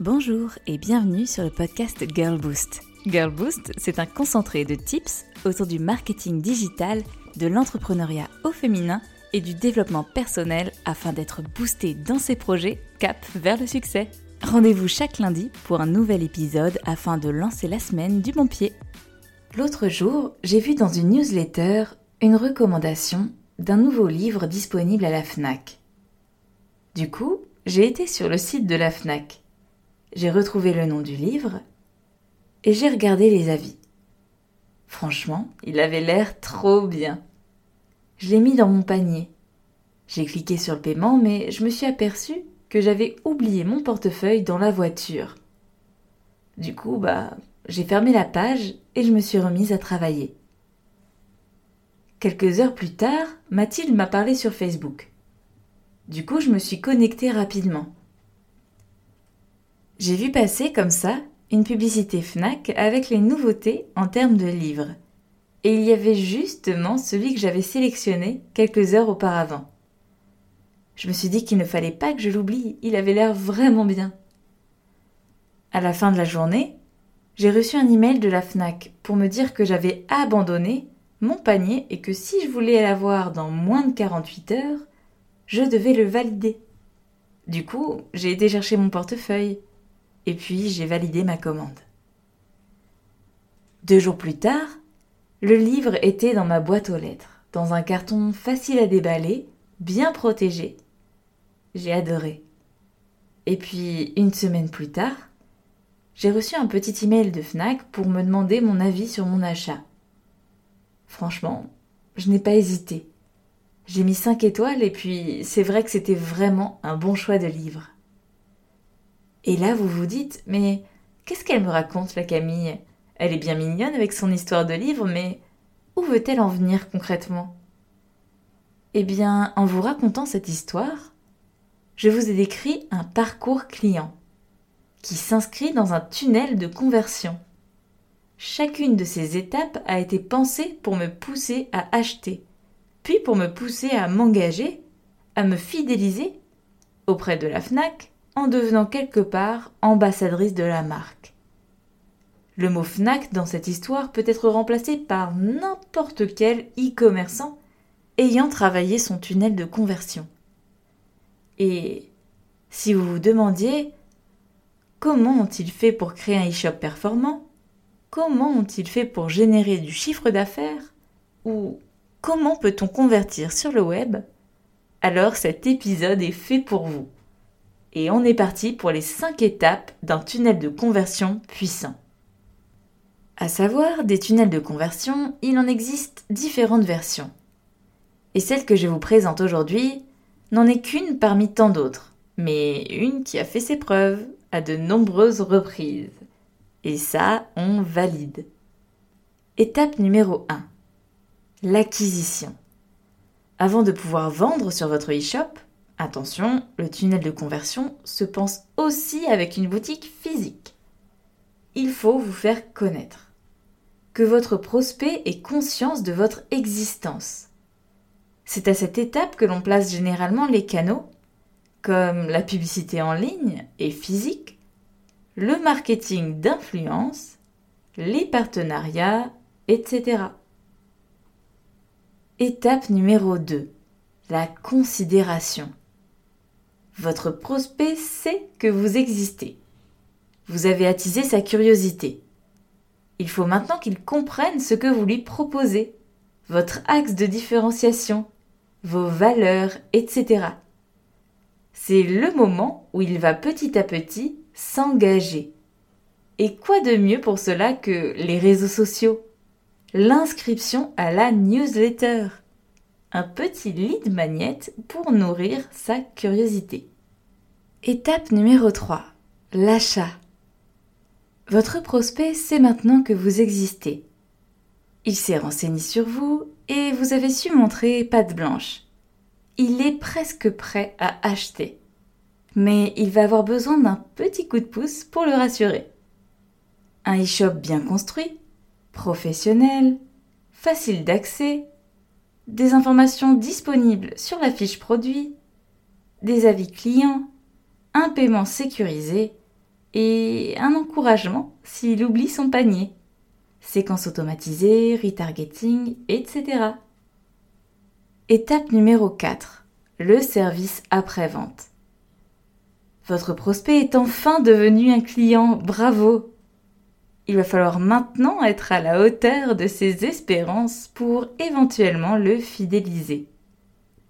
Bonjour et bienvenue sur le podcast Girl Boost. Girl Boost, c'est un concentré de tips autour du marketing digital, de l'entrepreneuriat au féminin et du développement personnel afin d'être boosté dans ses projets cap vers le succès. Rendez-vous chaque lundi pour un nouvel épisode afin de lancer la semaine du bon pied. L'autre jour, j'ai vu dans une newsletter une recommandation d'un nouveau livre disponible à la FNAC. Du coup, j'ai été sur le site de la FNAC. J'ai retrouvé le nom du livre et j'ai regardé les avis. Franchement, il avait l'air trop bien. Je l'ai mis dans mon panier. J'ai cliqué sur le paiement, mais je me suis aperçu que j'avais oublié mon portefeuille dans la voiture. Du coup, bah, j'ai fermé la page et je me suis remise à travailler. Quelques heures plus tard, Mathilde m'a parlé sur Facebook. Du coup, je me suis connectée rapidement. J'ai vu passer comme ça une publicité FNAC avec les nouveautés en termes de livres. Et il y avait justement celui que j'avais sélectionné quelques heures auparavant. Je me suis dit qu'il ne fallait pas que je l'oublie, il avait l'air vraiment bien. À la fin de la journée, j'ai reçu un email de la FNAC pour me dire que j'avais abandonné mon panier et que si je voulais l'avoir dans moins de 48 heures, je devais le valider. Du coup, j'ai été chercher mon portefeuille et puis j'ai validé ma commande. Deux jours plus tard, le livre était dans ma boîte aux lettres, dans un carton facile à déballer, bien protégé. J'ai adoré. Et puis, une semaine plus tard, j'ai reçu un petit email de Fnac pour me demander mon avis sur mon achat. Franchement, je n'ai pas hésité. J'ai mis 5 étoiles et puis c'est vrai que c'était vraiment un bon choix de livre. Et là, vous vous dites, mais qu'est-ce qu'elle me raconte, la Camille? Elle est bien mignonne avec son histoire de livre, mais où veut-elle en venir concrètement? Eh bien, en vous racontant cette histoire, je vous ai décrit un parcours client qui s'inscrit dans un tunnel de conversion. Chacune de ces étapes a été pensée pour me pousser à acheter, puis pour me pousser à m'engager, à me fidéliser auprès de la FNAC, en devenant quelque part ambassadrice de la marque. Le mot FNAC dans cette histoire peut être remplacé par n'importe quel e-commerçant ayant travaillé son tunnel de conversion. Et si vous vous demandiez comment ont-ils fait pour créer un e-shop performant? Comment ont-ils fait pour générer du chiffre d'affaires? Ou comment peut-on convertir sur le web? Alors cet épisode est fait pour vous et on est parti pour les 5 étapes d'un tunnel de conversion puissant. À savoir, des tunnels de conversion, il en existe différentes versions. Et celle que je vous présente aujourd'hui n'en est qu'une parmi tant d'autres, mais une qui a fait ses preuves à de nombreuses reprises. Et ça, on valide. Étape numéro 1. L'acquisition. Avant de pouvoir vendre sur votre e-shop, Attention, le tunnel de conversion se pense aussi avec une boutique physique. Il faut vous faire connaître. Que votre prospect ait conscience de votre existence. C'est à cette étape que l'on place généralement les canaux, comme la publicité en ligne et physique, le marketing d'influence, les partenariats, etc. Étape numéro 2. La considération. Votre prospect sait que vous existez. Vous avez attisé sa curiosité. Il faut maintenant qu'il comprenne ce que vous lui proposez, votre axe de différenciation, vos valeurs, etc. C'est le moment où il va petit à petit s'engager. Et quoi de mieux pour cela que les réseaux sociaux? L'inscription à la newsletter un petit lead magnet pour nourrir sa curiosité. Étape numéro 3. L'achat. Votre prospect sait maintenant que vous existez. Il s'est renseigné sur vous et vous avez su montrer patte blanche. Il est presque prêt à acheter. Mais il va avoir besoin d'un petit coup de pouce pour le rassurer. Un e-shop bien construit, professionnel, facile d'accès des informations disponibles sur la fiche produit, des avis clients, un paiement sécurisé et un encouragement s'il oublie son panier. Séquence automatisée, retargeting, etc. Étape numéro 4. Le service après-vente. Votre prospect est enfin devenu un client, bravo Il va falloir maintenant être à la hauteur de ses espérances pour éventuellement le fidéliser.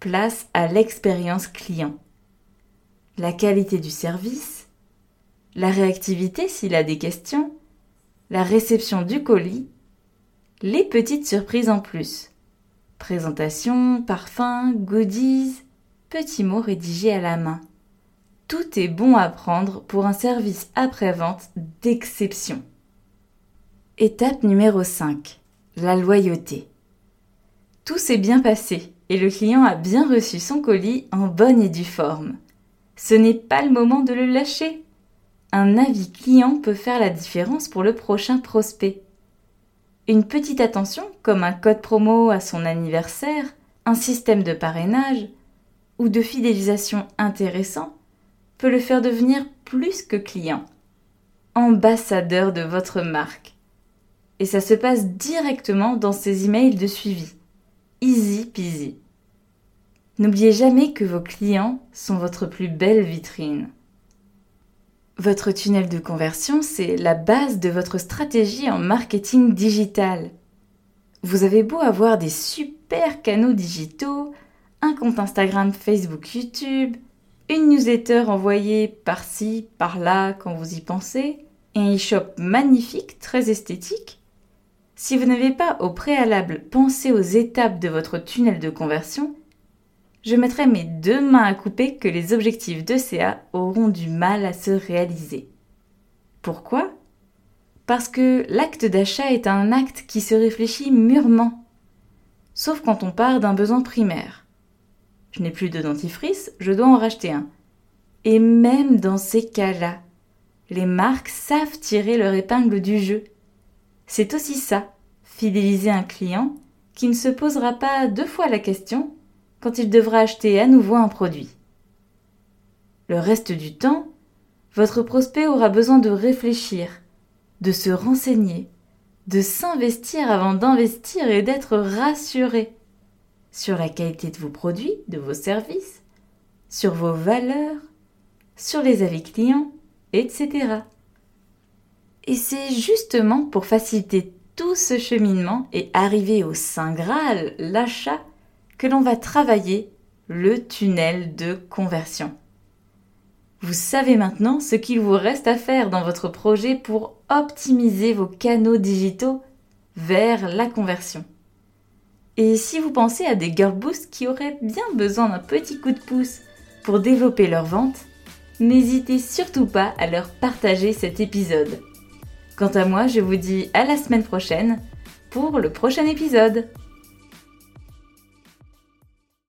Place à l'expérience client. La qualité du service, la réactivité s'il a des questions, la réception du colis, les petites surprises en plus. Présentation, parfum, goodies, petits mots rédigés à la main. Tout est bon à prendre pour un service après-vente d'exception. Étape numéro 5. La loyauté. Tout s'est bien passé et le client a bien reçu son colis en bonne et due forme. Ce n'est pas le moment de le lâcher. Un avis client peut faire la différence pour le prochain prospect. Une petite attention, comme un code promo à son anniversaire, un système de parrainage ou de fidélisation intéressant, peut le faire devenir plus que client, ambassadeur de votre marque. Et ça se passe directement dans ses emails de suivi. Easy peasy. N'oubliez jamais que vos clients sont votre plus belle vitrine. Votre tunnel de conversion, c'est la base de votre stratégie en marketing digital. Vous avez beau avoir des super canaux digitaux, un compte Instagram, Facebook, YouTube, une newsletter envoyée par-ci, par-là quand vous y pensez, et un e-shop magnifique, très esthétique. Si vous n'avez pas au préalable pensé aux étapes de votre tunnel de conversion, je mettrai mes deux mains à couper que les objectifs de CA auront du mal à se réaliser. Pourquoi? Parce que l'acte d'achat est un acte qui se réfléchit mûrement, sauf quand on part d'un besoin primaire. Je n'ai plus de dentifrice, je dois en racheter un. Et même dans ces cas-là, les marques savent tirer leur épingle du jeu. C'est aussi ça, fidéliser un client qui ne se posera pas deux fois la question quand il devra acheter à nouveau un produit. Le reste du temps, votre prospect aura besoin de réfléchir, de se renseigner, de s'investir avant d'investir et d'être rassuré sur la qualité de vos produits, de vos services, sur vos valeurs, sur les avis clients, etc. Et c'est justement pour faciliter tout ce cheminement et arriver au Saint Graal, l'achat, que l'on va travailler le tunnel de conversion. Vous savez maintenant ce qu'il vous reste à faire dans votre projet pour optimiser vos canaux digitaux vers la conversion. Et si vous pensez à des girl boosts qui auraient bien besoin d'un petit coup de pouce pour développer leur vente, n'hésitez surtout pas à leur partager cet épisode. Quant à moi, je vous dis à la semaine prochaine pour le prochain épisode.